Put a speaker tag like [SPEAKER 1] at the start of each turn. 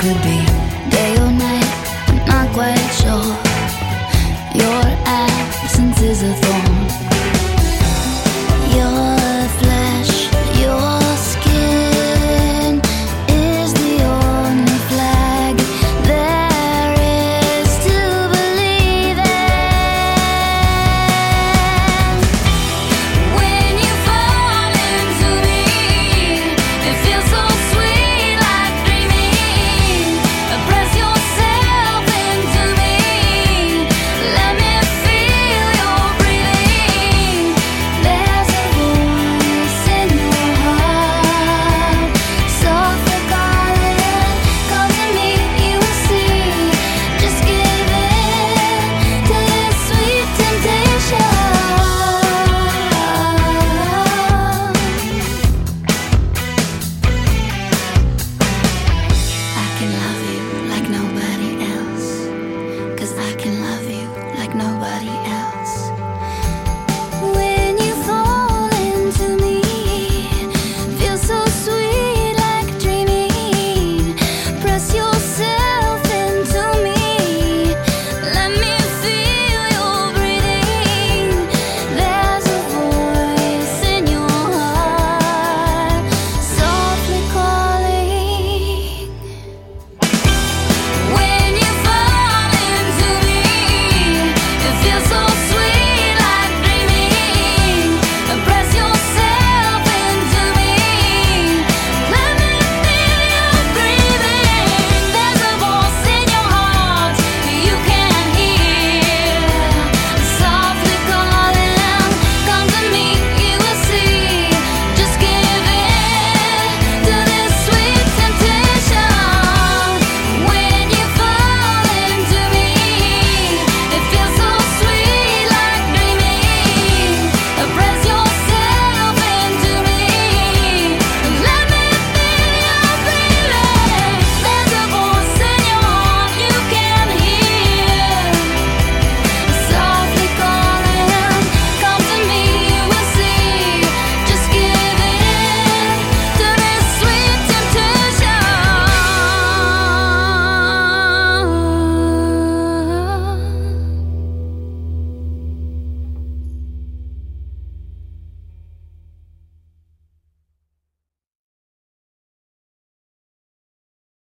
[SPEAKER 1] could be.